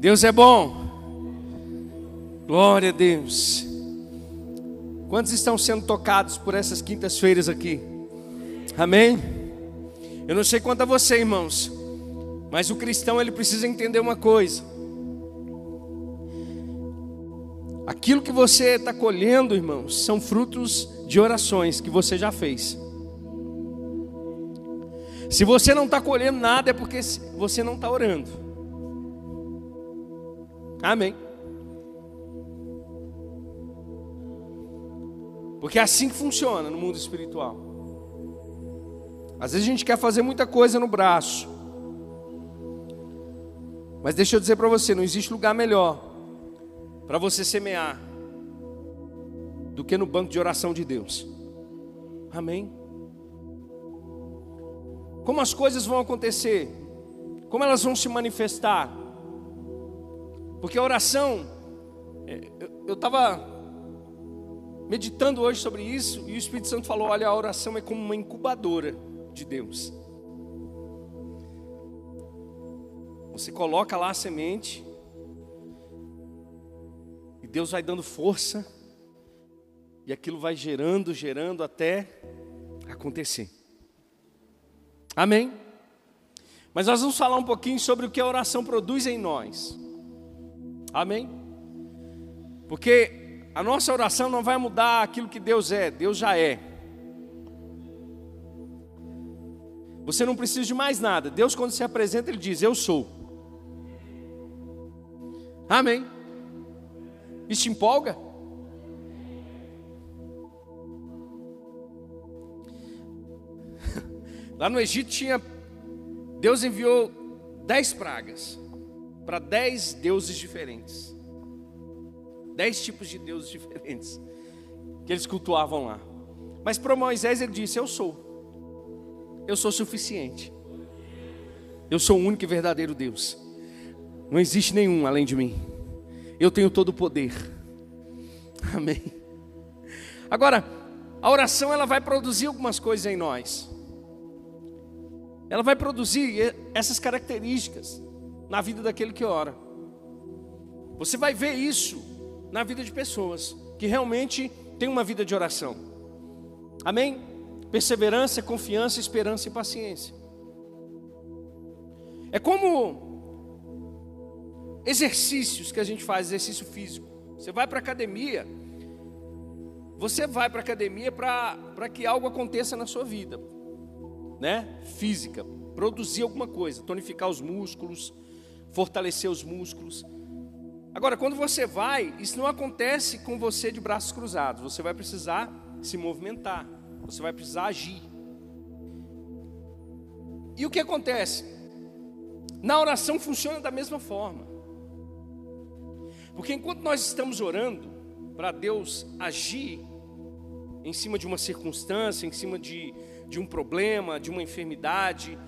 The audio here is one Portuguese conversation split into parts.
Deus é bom. Glória a Deus. Quantos estão sendo tocados por essas quintas-feiras aqui? Amém? Eu não sei quanto a você, irmãos, mas o cristão ele precisa entender uma coisa. Aquilo que você está colhendo, irmãos, são frutos de orações que você já fez. Se você não está colhendo nada, é porque você não está orando. Amém. Porque é assim que funciona no mundo espiritual. Às vezes a gente quer fazer muita coisa no braço. Mas deixa eu dizer para você, não existe lugar melhor para você semear do que no banco de oração de Deus. Amém. Como as coisas vão acontecer? Como elas vão se manifestar? Porque a oração, é, eu estava meditando hoje sobre isso e o Espírito Santo falou: olha, a oração é como uma incubadora de Deus. Você coloca lá a semente e Deus vai dando força e aquilo vai gerando, gerando até acontecer. Amém? Mas nós vamos falar um pouquinho sobre o que a oração produz em nós. Amém? Porque a nossa oração não vai mudar aquilo que Deus é, Deus já é. Você não precisa de mais nada. Deus, quando se apresenta, Ele diz: Eu sou. Amém? Isso te empolga? Lá no Egito tinha. Deus enviou dez pragas para dez deuses diferentes. Dez tipos de deuses diferentes que eles cultuavam lá. Mas para Moisés ele disse: Eu sou. Eu sou suficiente. Eu sou o único e verdadeiro Deus. Não existe nenhum além de mim. Eu tenho todo o poder. Amém. Agora, a oração ela vai produzir algumas coisas em nós. Ela vai produzir essas características na vida daquele que ora. Você vai ver isso na vida de pessoas que realmente têm uma vida de oração. Amém? Perseverança, confiança, esperança e paciência. É como exercícios que a gente faz, exercício físico. Você vai para a academia, você vai para a academia para que algo aconteça na sua vida, né? Física, produzir alguma coisa, tonificar os músculos, fortalecer os músculos. Agora, quando você vai, isso não acontece com você de braços cruzados. Você vai precisar se movimentar, você vai precisar agir. E o que acontece? Na oração funciona da mesma forma. Porque enquanto nós estamos orando para Deus agir em cima de uma circunstância, em cima de, de um problema, de uma enfermidade,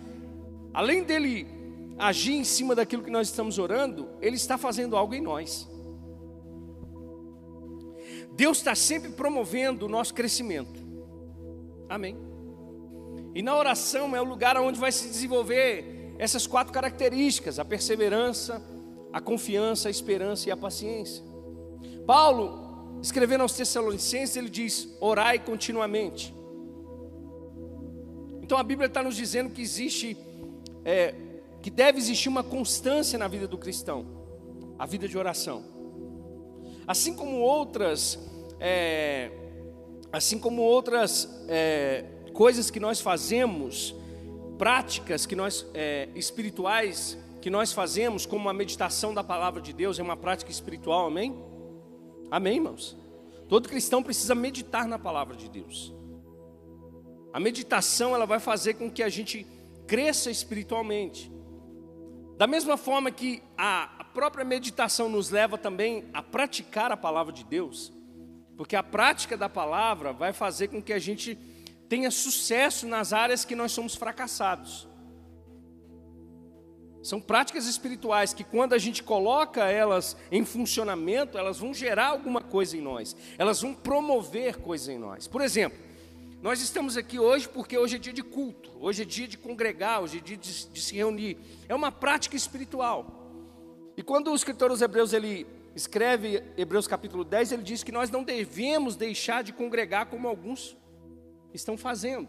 além dele agir em cima daquilo que nós estamos orando, Ele está fazendo algo em nós. Deus está sempre promovendo o nosso crescimento. Amém. E na oração é o lugar onde vai se desenvolver essas quatro características: a perseverança, a confiança, a esperança e a paciência. Paulo, escrevendo aos Tessalonicenses, ele diz: orai continuamente. Então a Bíblia está nos dizendo que existe é, que deve existir uma constância na vida do cristão, a vida de oração. Assim como outras, é, assim como outras é, coisas que nós fazemos, práticas que nós é, espirituais que nós fazemos, como a meditação da palavra de Deus, é uma prática espiritual, amém? Amém, irmãos? Todo cristão precisa meditar na palavra de Deus. A meditação ela vai fazer com que a gente cresça espiritualmente. Da mesma forma que a própria meditação nos leva também a praticar a palavra de Deus, porque a prática da palavra vai fazer com que a gente tenha sucesso nas áreas que nós somos fracassados. São práticas espirituais que, quando a gente coloca elas em funcionamento, elas vão gerar alguma coisa em nós, elas vão promover coisas em nós. Por exemplo, nós estamos aqui hoje porque hoje é dia de culto, hoje é dia de congregar, hoje é dia de, de se reunir. É uma prática espiritual. E quando o escritor dos Hebreus ele escreve Hebreus capítulo 10, ele diz que nós não devemos deixar de congregar como alguns estão fazendo.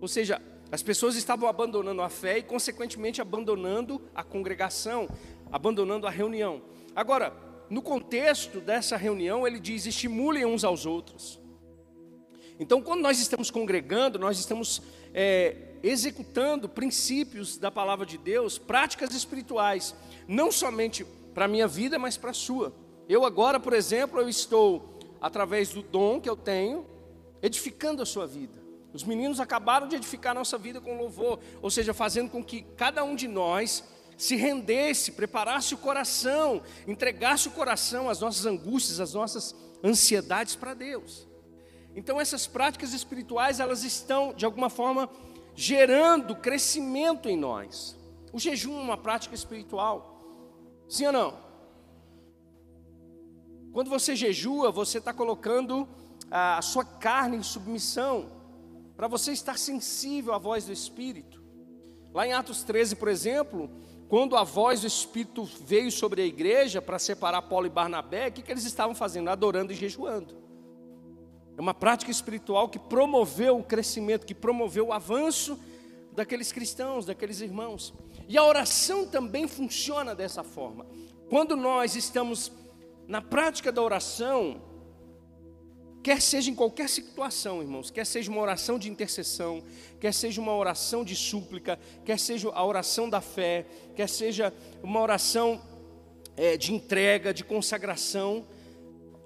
Ou seja, as pessoas estavam abandonando a fé e, consequentemente, abandonando a congregação, abandonando a reunião. Agora, no contexto dessa reunião, ele diz: estimulem uns aos outros. Então, quando nós estamos congregando, nós estamos é, executando princípios da palavra de Deus, práticas espirituais, não somente para a minha vida, mas para a sua. Eu agora, por exemplo, eu estou, através do dom que eu tenho, edificando a sua vida. Os meninos acabaram de edificar a nossa vida com louvor, ou seja, fazendo com que cada um de nós se rendesse, preparasse o coração, entregasse o coração às nossas angústias, às nossas ansiedades para Deus. Então essas práticas espirituais, elas estão de alguma forma gerando crescimento em nós. O jejum é uma prática espiritual. Sim ou não? Quando você jejua, você está colocando a sua carne em submissão para você estar sensível à voz do Espírito. Lá em Atos 13, por exemplo, quando a voz do Espírito veio sobre a igreja para separar Paulo e Barnabé, o que, que eles estavam fazendo? Adorando e jejuando. Uma prática espiritual que promoveu o crescimento, que promoveu o avanço daqueles cristãos, daqueles irmãos. E a oração também funciona dessa forma. Quando nós estamos na prática da oração, Quer seja em qualquer situação, irmãos, quer seja uma oração de intercessão, quer seja uma oração de súplica, quer seja a oração da fé, quer seja uma oração é, de entrega, de consagração,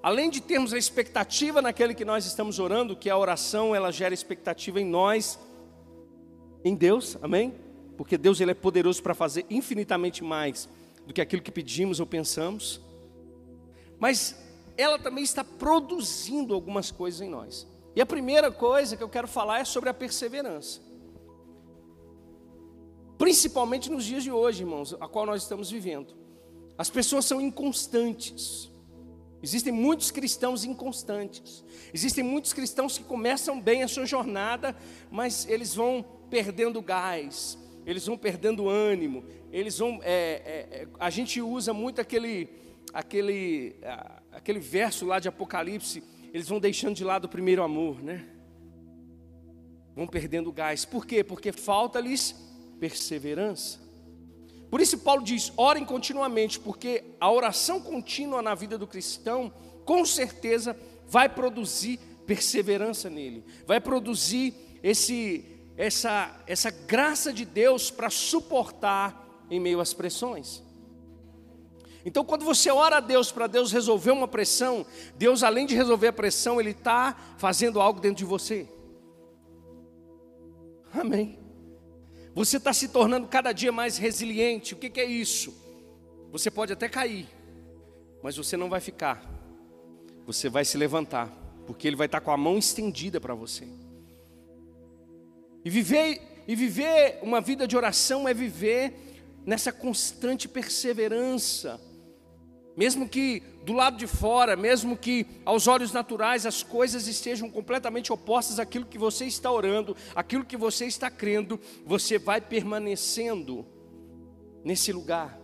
além de termos a expectativa naquele que nós estamos orando, que a oração ela gera expectativa em nós, em Deus, amém? Porque Deus ele é poderoso para fazer infinitamente mais do que aquilo que pedimos ou pensamos. Mas ela também está produzindo algumas coisas em nós. E a primeira coisa que eu quero falar é sobre a perseverança. Principalmente nos dias de hoje, irmãos, a qual nós estamos vivendo. As pessoas são inconstantes. Existem muitos cristãos inconstantes. Existem muitos cristãos que começam bem a sua jornada, mas eles vão perdendo gás, eles vão perdendo ânimo, eles vão. É, é, é a gente usa muito aquele, aquele, aquele verso lá de Apocalipse, eles vão deixando de lado o primeiro amor, né? Vão perdendo gás. Por quê? Porque falta-lhes perseverança. Por isso Paulo diz: orem continuamente, porque a oração contínua na vida do cristão, com certeza, vai produzir perseverança nele, vai produzir esse, essa, essa graça de Deus para suportar em meio às pressões. Então, quando você ora a Deus para Deus resolver uma pressão, Deus, além de resolver a pressão, Ele está fazendo algo dentro de você. Amém. Você está se tornando cada dia mais resiliente. O que, que é isso? Você pode até cair, mas você não vai ficar. Você vai se levantar, porque Ele vai estar tá com a mão estendida para você. E viver, e viver uma vida de oração é viver nessa constante perseverança mesmo que do lado de fora, mesmo que aos olhos naturais as coisas estejam completamente opostas àquilo que você está orando, àquilo que você está crendo, você vai permanecendo nesse lugar.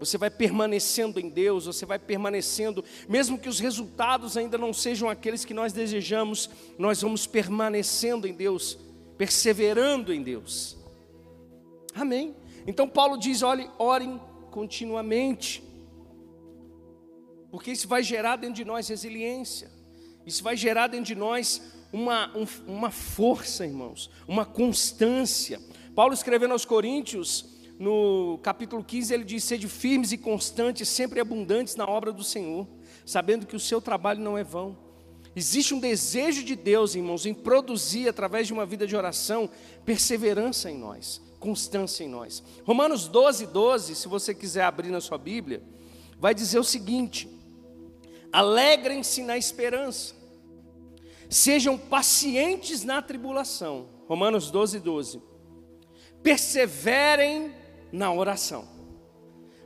Você vai permanecendo em Deus, você vai permanecendo, mesmo que os resultados ainda não sejam aqueles que nós desejamos, nós vamos permanecendo em Deus, perseverando em Deus. Amém. Então Paulo diz: olhe, orem continuamente. Porque isso vai gerar dentro de nós resiliência, isso vai gerar dentro de nós uma, um, uma força, irmãos, uma constância. Paulo escrevendo aos Coríntios, no capítulo 15, ele diz: Sede firmes e constantes, sempre abundantes na obra do Senhor, sabendo que o seu trabalho não é vão. Existe um desejo de Deus, irmãos, em produzir, através de uma vida de oração, perseverança em nós, constância em nós. Romanos 12, 12, se você quiser abrir na sua Bíblia, vai dizer o seguinte: alegrem-se na esperança, sejam pacientes na tribulação. Romanos 12, 12. Perseverem na oração.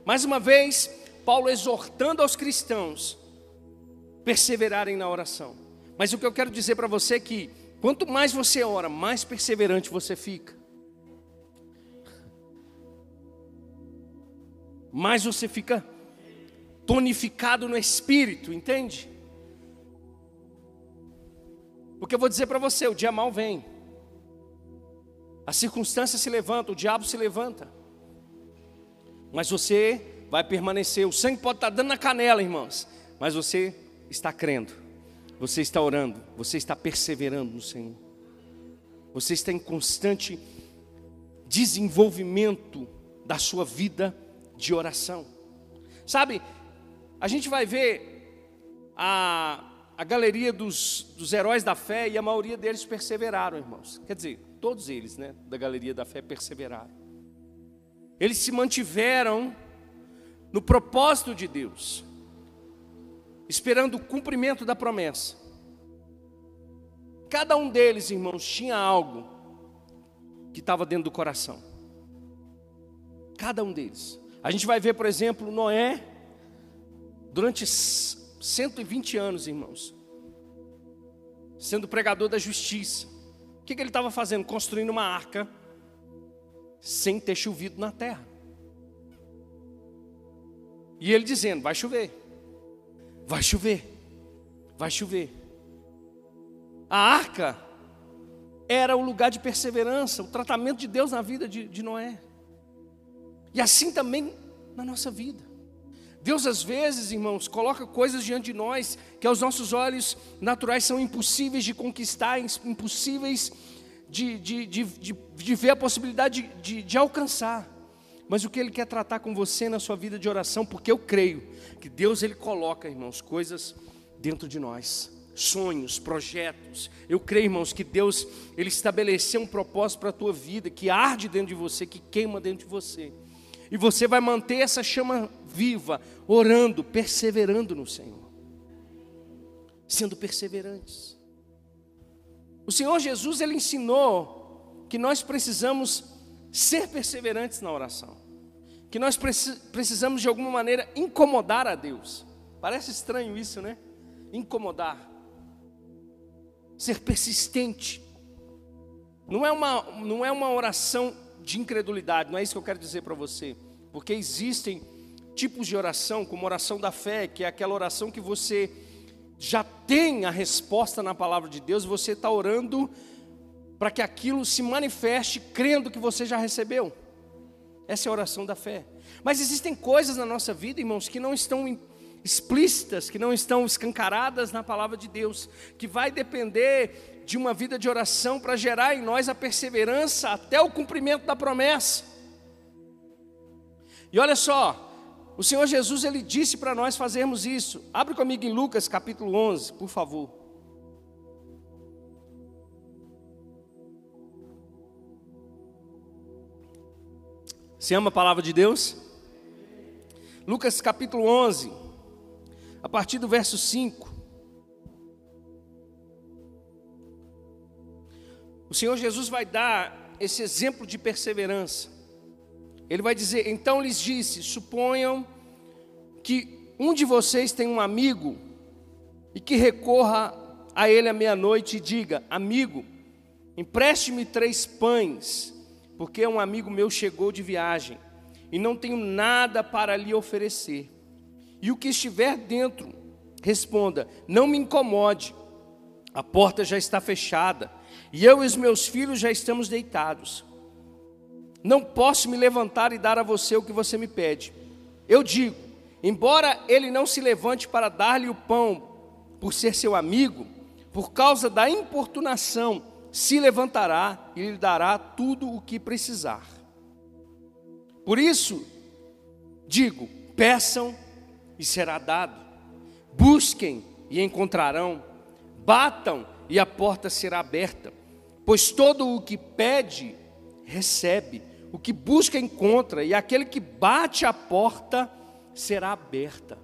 Mais uma vez, Paulo exortando aos cristãos perseverarem na oração. Mas o que eu quero dizer para você é que quanto mais você ora, mais perseverante você fica. mais você fica tonificado no espírito, entende? Porque eu vou dizer para você: o dia mal vem, a circunstância se levanta, o diabo se levanta, mas você vai permanecer. O sangue pode estar dando na canela, irmãos, mas você está crendo, você está orando, você está perseverando no Senhor, você está em constante desenvolvimento da sua vida de oração. Sabe, a gente vai ver a, a galeria dos, dos heróis da fé e a maioria deles perseveraram, irmãos. Quer dizer, todos eles, né, da galeria da fé perseveraram. Eles se mantiveram no propósito de Deus, esperando o cumprimento da promessa. Cada um deles, irmãos, tinha algo que estava dentro do coração. Cada um deles. A gente vai ver, por exemplo, Noé, durante 120 anos, irmãos, sendo pregador da justiça. O que, que ele estava fazendo? Construindo uma arca sem ter chovido na terra. E ele dizendo: vai chover, vai chover, vai chover. A arca era o lugar de perseverança, o tratamento de Deus na vida de, de Noé. E assim também na nossa vida. Deus, às vezes, irmãos, coloca coisas diante de nós que aos nossos olhos naturais são impossíveis de conquistar, impossíveis de, de, de, de, de ver a possibilidade de, de, de alcançar. Mas o que Ele quer tratar com você na sua vida de oração, porque eu creio que Deus Ele coloca, irmãos, coisas dentro de nós, sonhos, projetos. Eu creio, irmãos, que Deus Ele estabeleceu um propósito para a tua vida, que arde dentro de você, que queima dentro de você. E você vai manter essa chama viva, orando, perseverando no Senhor, sendo perseverantes. O Senhor Jesus, Ele ensinou que nós precisamos ser perseverantes na oração, que nós precisamos de alguma maneira incomodar a Deus. Parece estranho isso, né? Incomodar, ser persistente. Não é uma, não é uma oração de incredulidade, não é isso que eu quero dizer para você, porque existem tipos de oração, como oração da fé, que é aquela oração que você já tem a resposta na palavra de Deus, você está orando para que aquilo se manifeste crendo que você já recebeu. Essa é a oração da fé. Mas existem coisas na nossa vida, irmãos, que não estão explícitas, que não estão escancaradas na palavra de Deus, que vai depender de uma vida de oração para gerar em nós a perseverança até o cumprimento da promessa. E olha só, o Senhor Jesus ele disse para nós fazermos isso. Abre comigo em Lucas capítulo 11, por favor. Você ama a palavra de Deus? Lucas capítulo 11, a partir do verso 5. O Senhor Jesus vai dar esse exemplo de perseverança. Ele vai dizer: Então lhes disse: Suponham que um de vocês tem um amigo e que recorra a ele à meia-noite e diga: Amigo, empreste-me três pães, porque um amigo meu chegou de viagem e não tenho nada para lhe oferecer. E o que estiver dentro, responda: Não me incomode, a porta já está fechada e eu e os meus filhos já estamos deitados. Não posso me levantar e dar a você o que você me pede. Eu digo, embora ele não se levante para dar-lhe o pão por ser seu amigo, por causa da importunação, se levantará e lhe dará tudo o que precisar. Por isso, digo: peçam e será dado, busquem e encontrarão, batam e a porta será aberta. Pois todo o que pede, recebe, o que busca, encontra, e aquele que bate a porta será aberta.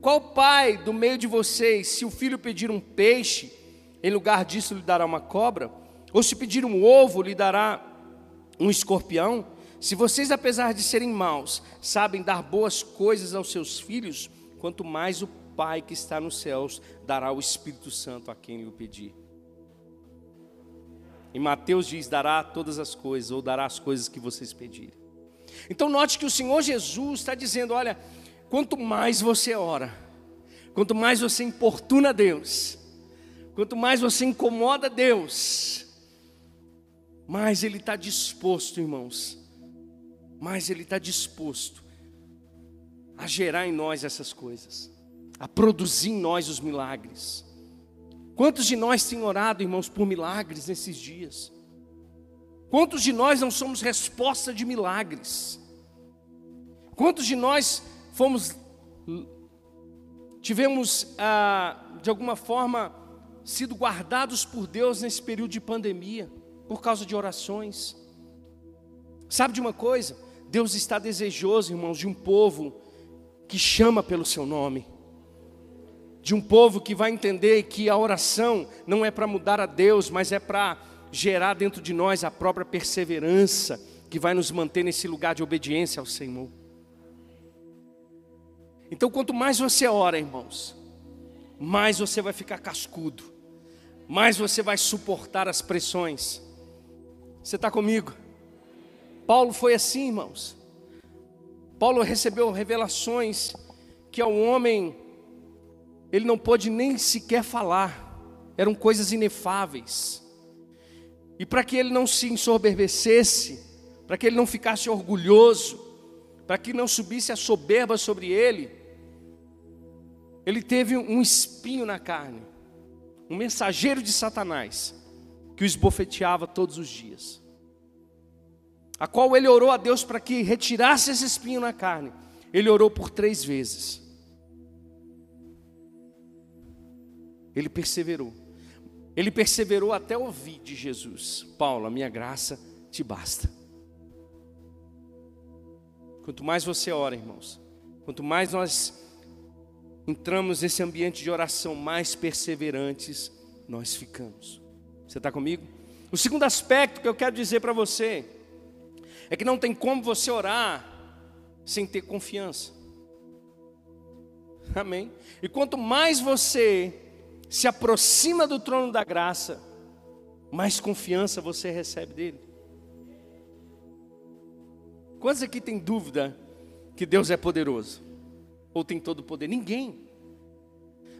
Qual pai do meio de vocês, se o filho pedir um peixe, em lugar disso lhe dará uma cobra? Ou se pedir um ovo, lhe dará um escorpião? Se vocês, apesar de serem maus, sabem dar boas coisas aos seus filhos, quanto mais o Pai que está nos céus dará o Espírito Santo a quem lhe pedir. Em Mateus diz: dará todas as coisas, ou dará as coisas que vocês pedirem. Então, note que o Senhor Jesus está dizendo: olha, quanto mais você ora, quanto mais você importuna Deus, quanto mais você incomoda Deus, mais Ele está disposto, irmãos, mais Ele está disposto a gerar em nós essas coisas, a produzir em nós os milagres. Quantos de nós têm orado, irmãos, por milagres nesses dias? Quantos de nós não somos resposta de milagres? Quantos de nós fomos, tivemos, ah, de alguma forma, sido guardados por Deus nesse período de pandemia, por causa de orações? Sabe de uma coisa? Deus está desejoso, irmãos, de um povo que chama pelo seu nome de um povo que vai entender que a oração não é para mudar a Deus, mas é para gerar dentro de nós a própria perseverança que vai nos manter nesse lugar de obediência ao Senhor. Então, quanto mais você ora, irmãos, mais você vai ficar cascudo, mais você vai suportar as pressões. Você está comigo? Paulo foi assim, irmãos. Paulo recebeu revelações que ao homem ele não pôde nem sequer falar, eram coisas inefáveis. E para que ele não se ensoberbecesse, para que ele não ficasse orgulhoso, para que não subisse a soberba sobre ele, ele teve um espinho na carne, um mensageiro de Satanás, que o esbofeteava todos os dias, a qual ele orou a Deus para que retirasse esse espinho na carne. Ele orou por três vezes. Ele perseverou. Ele perseverou até ouvir de Jesus: Paulo, a minha graça te basta. Quanto mais você ora, irmãos, quanto mais nós entramos nesse ambiente de oração, mais perseverantes nós ficamos. Você está comigo? O segundo aspecto que eu quero dizer para você é que não tem como você orar sem ter confiança. Amém? E quanto mais você se aproxima do trono da graça, mais confiança você recebe dele. Quantos aqui tem dúvida que Deus é poderoso? Ou tem todo o poder? Ninguém.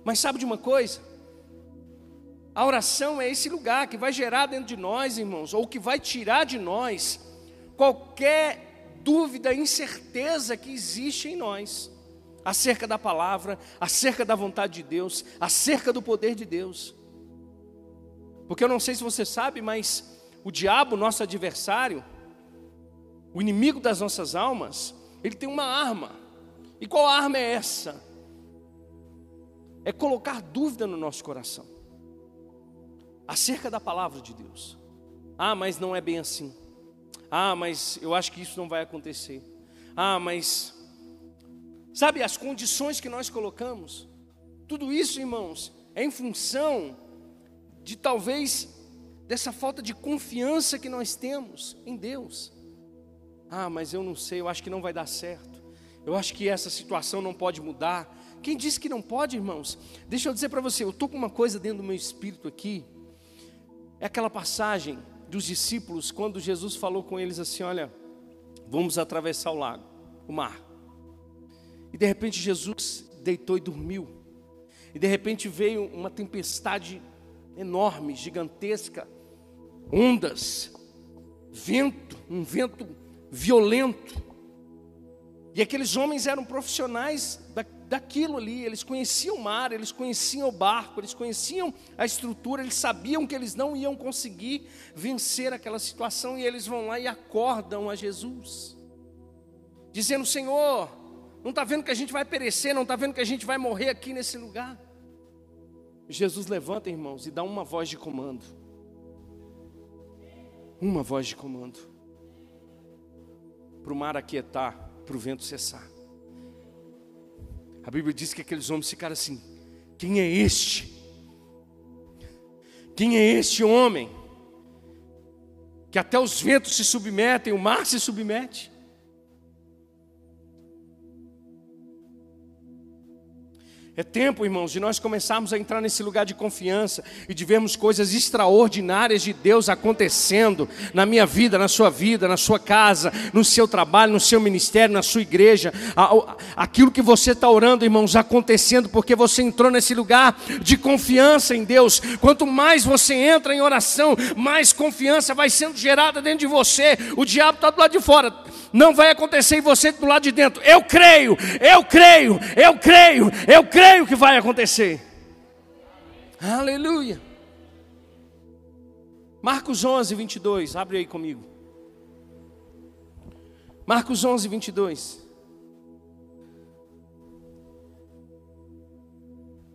Mas sabe de uma coisa? A oração é esse lugar que vai gerar dentro de nós, irmãos, ou que vai tirar de nós qualquer dúvida, incerteza que existe em nós acerca da palavra, acerca da vontade de Deus, acerca do poder de Deus. Porque eu não sei se você sabe, mas o diabo, nosso adversário, o inimigo das nossas almas, ele tem uma arma. E qual arma é essa? É colocar dúvida no nosso coração acerca da palavra de Deus. Ah, mas não é bem assim. Ah, mas eu acho que isso não vai acontecer. Ah, mas Sabe, as condições que nós colocamos, tudo isso, irmãos, é em função de talvez dessa falta de confiança que nós temos em Deus. Ah, mas eu não sei, eu acho que não vai dar certo. Eu acho que essa situação não pode mudar. Quem disse que não pode, irmãos? Deixa eu dizer para você, eu estou com uma coisa dentro do meu espírito aqui. É aquela passagem dos discípulos, quando Jesus falou com eles assim: Olha, vamos atravessar o lago, o mar. E de repente Jesus deitou e dormiu. E de repente veio uma tempestade enorme, gigantesca, ondas, vento, um vento violento. E aqueles homens eram profissionais da, daquilo ali, eles conheciam o mar, eles conheciam o barco, eles conheciam a estrutura, eles sabiam que eles não iam conseguir vencer aquela situação e eles vão lá e acordam a Jesus, dizendo: Senhor, não está vendo que a gente vai perecer, não está vendo que a gente vai morrer aqui nesse lugar. Jesus levanta, irmãos, e dá uma voz de comando. Uma voz de comando. Para o mar aquietar, para o vento cessar. A Bíblia diz que aqueles homens ficaram assim: quem é este? Quem é este homem? Que até os ventos se submetem, o mar se submete. É tempo, irmãos, de nós começarmos a entrar nesse lugar de confiança e de vermos coisas extraordinárias de Deus acontecendo na minha vida, na sua vida, na sua casa, no seu trabalho, no seu ministério, na sua igreja. Aquilo que você está orando, irmãos, acontecendo porque você entrou nesse lugar de confiança em Deus. Quanto mais você entra em oração, mais confiança vai sendo gerada dentro de você. O diabo está do lado de fora não vai acontecer em você do lado de dentro. Eu creio, eu creio, eu creio, eu creio que vai acontecer. Aleluia. Marcos 11, 22, abre aí comigo. Marcos 11, 22.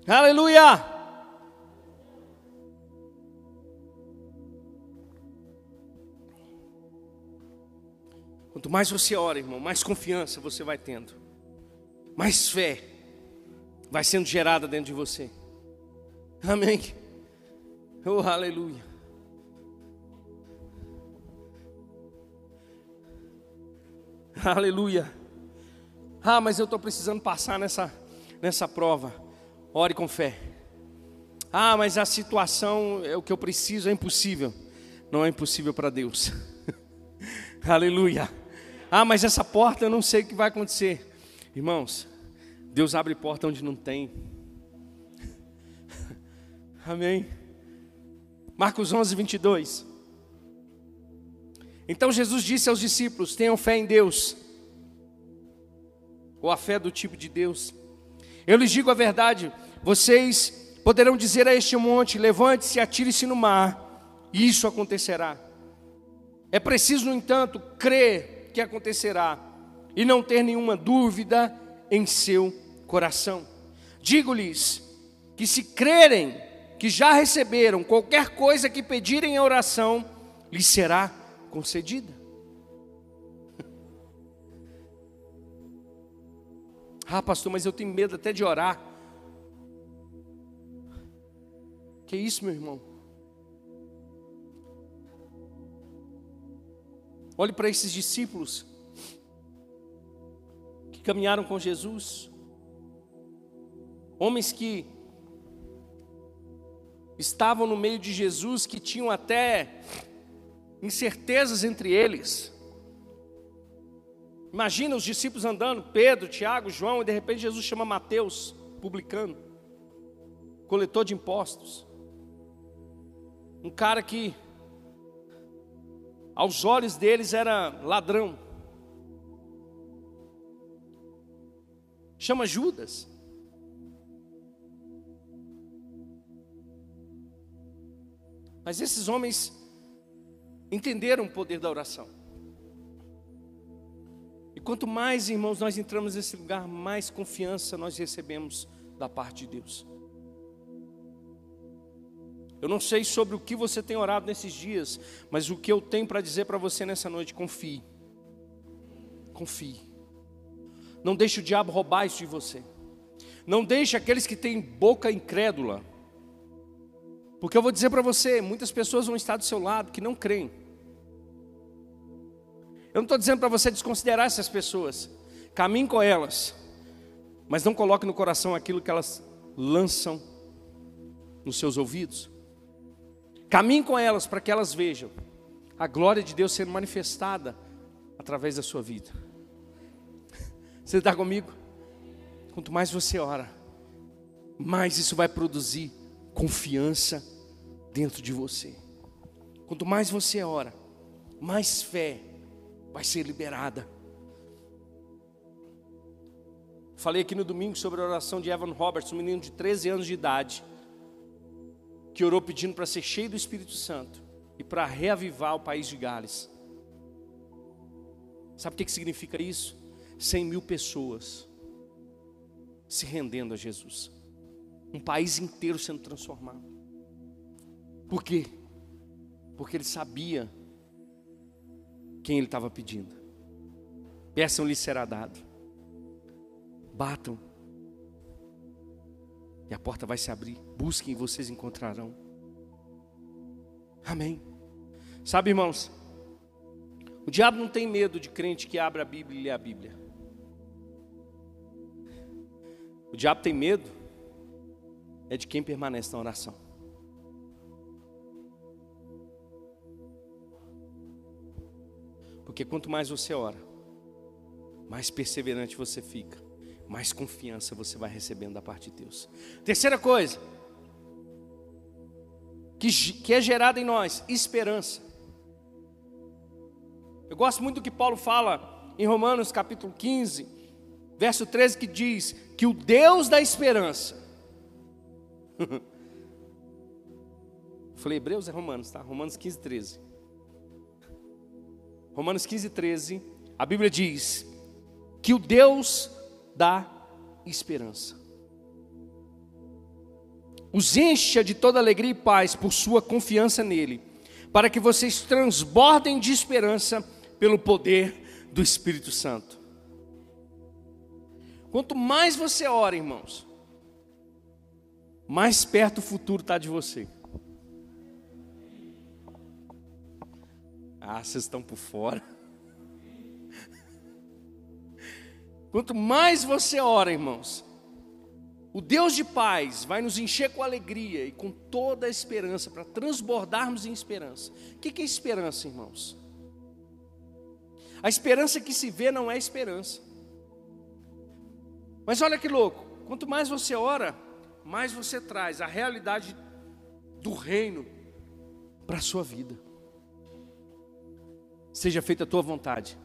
Aleluia. Quanto mais você ora, irmão, mais confiança você vai tendo, mais fé vai sendo gerada dentro de você. Amém. Oh, aleluia. Aleluia. Ah, mas eu estou precisando passar nessa, nessa prova. Ore com fé. Ah, mas a situação é o que eu preciso, é impossível. Não é impossível para Deus. Aleluia. Ah, mas essa porta eu não sei o que vai acontecer. Irmãos, Deus abre porta onde não tem. Amém. Marcos 11, 22. Então Jesus disse aos discípulos: tenham fé em Deus, ou a fé do tipo de Deus. Eu lhes digo a verdade: vocês poderão dizer a este monte: levante-se atire-se no mar, e isso acontecerá. É preciso, no entanto, crer que acontecerá e não ter nenhuma dúvida em seu coração. Digo-lhes que se crerem que já receberam qualquer coisa que pedirem em oração, lhes será concedida. Ah, pastor, mas eu tenho medo até de orar. Que isso, meu irmão? Olhe para esses discípulos que caminharam com Jesus, homens que estavam no meio de Jesus, que tinham até incertezas entre eles. Imagina os discípulos andando, Pedro, Tiago, João, e de repente Jesus chama Mateus, publicano, coletor de impostos. Um cara que aos olhos deles era ladrão. Chama Judas. Mas esses homens entenderam o poder da oração. E quanto mais, irmãos, nós entramos nesse lugar, mais confiança nós recebemos da parte de Deus. Eu não sei sobre o que você tem orado nesses dias, mas o que eu tenho para dizer para você nessa noite, confie. Confie. Não deixe o diabo roubar isso de você. Não deixe aqueles que têm boca incrédula. Porque eu vou dizer para você, muitas pessoas vão estar do seu lado que não creem. Eu não estou dizendo para você desconsiderar essas pessoas. Caminhe com elas. Mas não coloque no coração aquilo que elas lançam nos seus ouvidos. Caminhe com elas para que elas vejam a glória de Deus sendo manifestada através da sua vida. Você está comigo? Quanto mais você ora, mais isso vai produzir confiança dentro de você. Quanto mais você ora, mais fé vai ser liberada. Falei aqui no domingo sobre a oração de Evan Roberts, um menino de 13 anos de idade que orou pedindo para ser cheio do Espírito Santo e para reavivar o país de Gales. Sabe o que significa isso? 100 mil pessoas se rendendo a Jesus, um país inteiro sendo transformado. Por quê? Porque ele sabia quem ele estava pedindo. Peçam-lhe será dado. Batam e a porta vai se abrir. Busquem e vocês encontrarão. Amém. Sabe, irmãos, o diabo não tem medo de crente que abre a Bíblia e lê a Bíblia. O diabo tem medo é de quem permanece na oração. Porque quanto mais você ora, mais perseverante você fica, mais confiança você vai recebendo da parte de Deus. Terceira coisa, que, que é gerada em nós, esperança. Eu gosto muito do que Paulo fala em Romanos capítulo 15, verso 13, que diz que o Deus da esperança. Falei Hebreus é Romanos, tá? Romanos 15, 13. Romanos 15, 13. A Bíblia diz que o Deus da esperança os encha de toda alegria e paz por sua confiança nele, para que vocês transbordem de esperança pelo poder do Espírito Santo. Quanto mais você ora, irmãos, mais perto o futuro está de você. Ah, vocês estão por fora. Quanto mais você ora, irmãos, o Deus de paz vai nos encher com alegria e com toda a esperança, para transbordarmos em esperança. O que é esperança, irmãos? A esperança que se vê não é esperança. Mas olha que louco, quanto mais você ora, mais você traz a realidade do reino para a sua vida. Seja feita a tua vontade,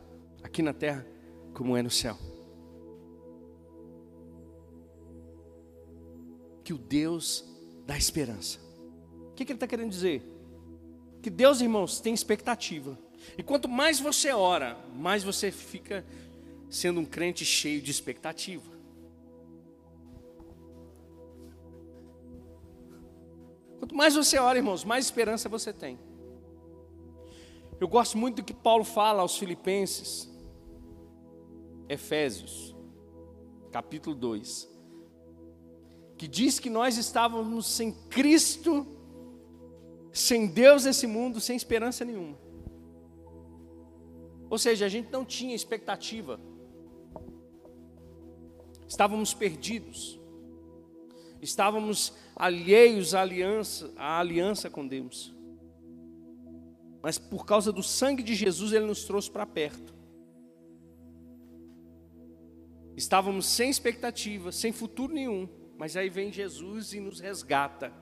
aqui na terra como é no céu. Que o Deus dá esperança. O que, que ele está querendo dizer? Que Deus, irmãos, tem expectativa. E quanto mais você ora, mais você fica sendo um crente cheio de expectativa. Quanto mais você ora, irmãos, mais esperança você tem. Eu gosto muito do que Paulo fala aos Filipenses, Efésios, capítulo 2, que diz que nós estávamos sem Cristo, sem Deus nesse mundo, sem esperança nenhuma. Ou seja, a gente não tinha expectativa. Estávamos perdidos. Estávamos alheios à aliança, à aliança com Deus. Mas por causa do sangue de Jesus, Ele nos trouxe para perto. Estávamos sem expectativa, sem futuro nenhum. Mas aí vem Jesus e nos resgata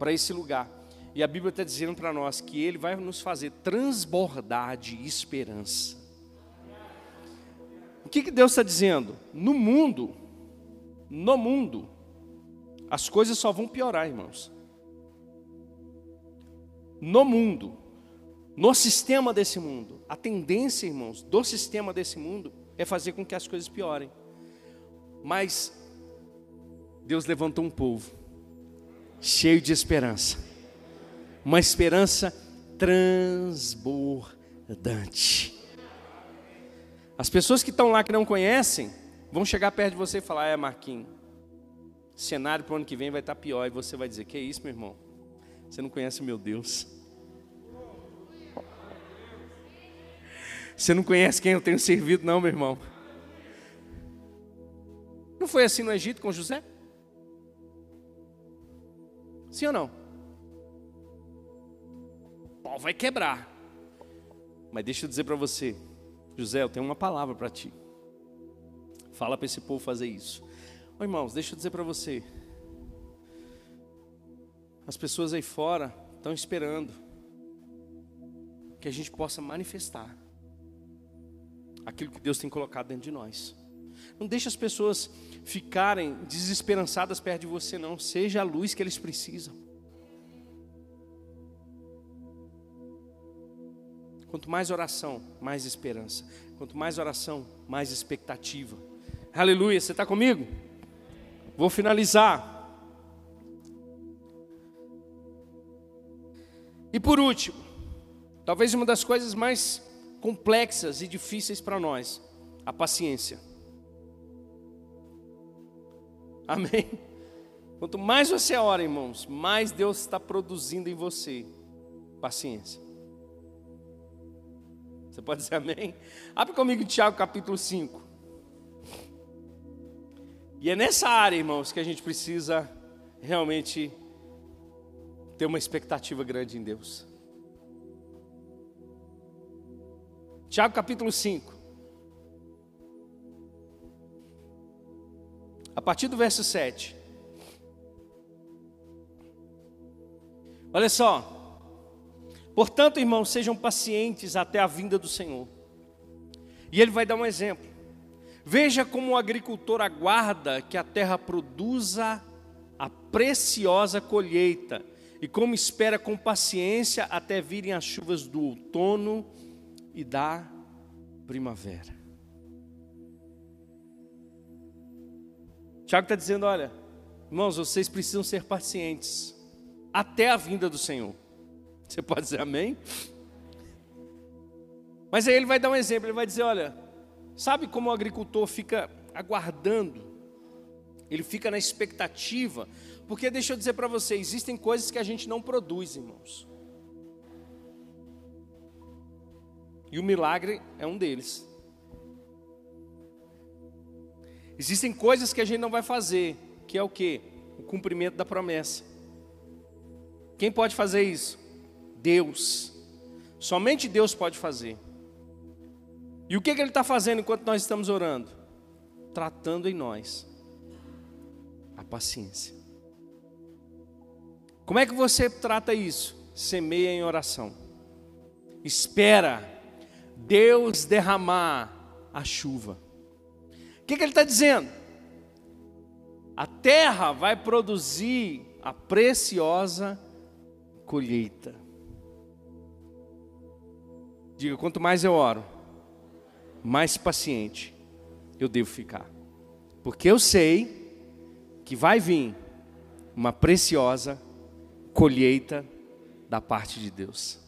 para esse lugar. E a Bíblia está dizendo para nós que Ele vai nos fazer transbordar de esperança. O que, que Deus está dizendo? No mundo, no mundo, as coisas só vão piorar, irmãos. No mundo, no sistema desse mundo, a tendência, irmãos, do sistema desse mundo é fazer com que as coisas piorem. Mas Deus levantou um povo cheio de esperança uma esperança transbordante. As pessoas que estão lá que não conhecem, vão chegar perto de você e falar: É, Marquinhos, cenário para o ano que vem vai estar pior. E você vai dizer: Que é isso, meu irmão? Você não conhece o meu Deus. Você não conhece quem eu tenho servido, não, meu irmão. Não foi assim no Egito com José? Sim ou não? pau vai quebrar. Mas deixa eu dizer para você, José, eu tenho uma palavra para ti. Fala para esse povo fazer isso. Ô, irmãos, deixa eu dizer para você. As pessoas aí fora estão esperando que a gente possa manifestar aquilo que Deus tem colocado dentro de nós. Não deixe as pessoas ficarem desesperançadas perto de você, não. Seja a luz que eles precisam. Quanto mais oração, mais esperança. Quanto mais oração, mais expectativa. Aleluia, você está comigo? Vou finalizar. E por último, talvez uma das coisas mais complexas e difíceis para nós, a paciência. Amém? Quanto mais você ora, irmãos, mais Deus está produzindo em você paciência. Você pode dizer amém? Abre comigo Tiago capítulo 5. E é nessa área, irmãos, que a gente precisa realmente ter uma expectativa grande em Deus. Tiago capítulo 5. A partir do verso 7. Olha só. Portanto, irmãos, sejam pacientes até a vinda do Senhor. E ele vai dar um exemplo. Veja como o agricultor aguarda que a terra produza a preciosa colheita e como espera com paciência até virem as chuvas do outono e da primavera. Tiago está dizendo: olha, irmãos, vocês precisam ser pacientes até a vinda do Senhor. Você pode dizer amém? Mas aí ele vai dar um exemplo, ele vai dizer, olha, sabe como o agricultor fica aguardando? Ele fica na expectativa, porque deixa eu dizer para você, existem coisas que a gente não produz, irmãos. E o milagre é um deles. Existem coisas que a gente não vai fazer, que é o que? O cumprimento da promessa. Quem pode fazer isso? Deus. Somente Deus pode fazer. E o que, que Ele está fazendo enquanto nós estamos orando? Tratando em nós a paciência. Como é que você trata isso? Semeia em oração. Espera Deus derramar a chuva. Que, que Ele está dizendo? A terra vai produzir a preciosa colheita. Diga, quanto mais eu oro, mais paciente eu devo ficar. Porque eu sei que vai vir uma preciosa colheita da parte de Deus.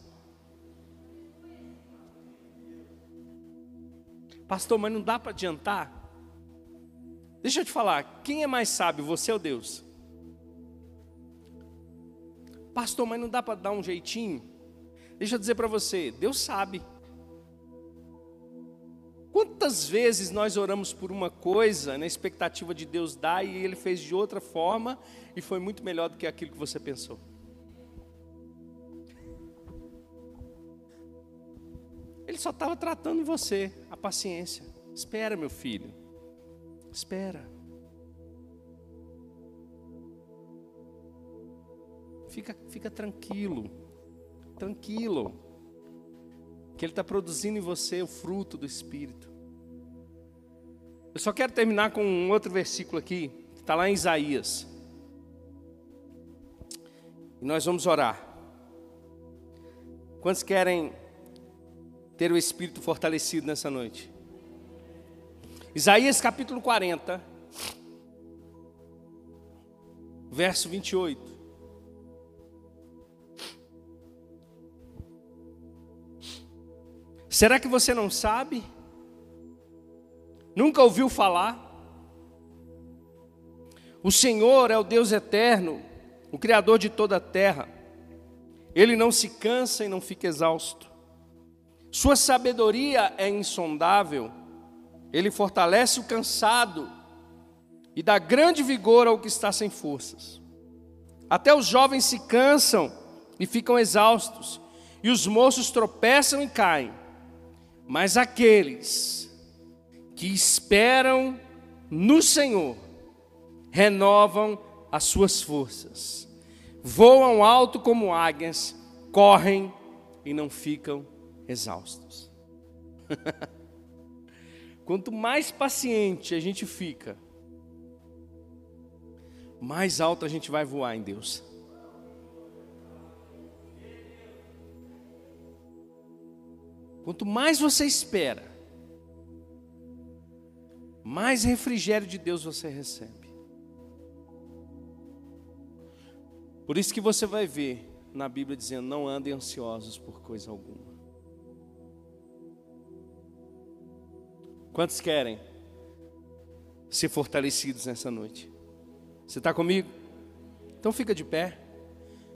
Pastor, mas não dá para adiantar? Deixa eu te falar, quem é mais sábio, você ou Deus? Pastor, mas não dá para dar um jeitinho? Deixa eu dizer para você, Deus sabe. Quantas vezes nós oramos por uma coisa na expectativa de Deus dar e Ele fez de outra forma e foi muito melhor do que aquilo que você pensou? Ele só estava tratando você, a paciência. Espera, meu filho. Espera. Fica, fica tranquilo tranquilo, que Ele está produzindo em você o fruto do Espírito. Eu só quero terminar com um outro versículo aqui, que está lá em Isaías. E nós vamos orar. Quantos querem ter o Espírito fortalecido nessa noite? Isaías capítulo 40, verso 28. Será que você não sabe? Nunca ouviu falar? O Senhor é o Deus eterno, o Criador de toda a terra. Ele não se cansa e não fica exausto. Sua sabedoria é insondável. Ele fortalece o cansado e dá grande vigor ao que está sem forças. Até os jovens se cansam e ficam exaustos, e os moços tropeçam e caem. Mas aqueles que esperam no Senhor renovam as suas forças, voam alto como águias, correm e não ficam exaustos. Quanto mais paciente a gente fica, mais alto a gente vai voar em Deus. Quanto mais você espera, mais refrigério de Deus você recebe. Por isso que você vai ver na Bíblia dizendo: não andem ansiosos por coisa alguma. Quantos querem ser fortalecidos nessa noite? Você está comigo? Então fica de pé.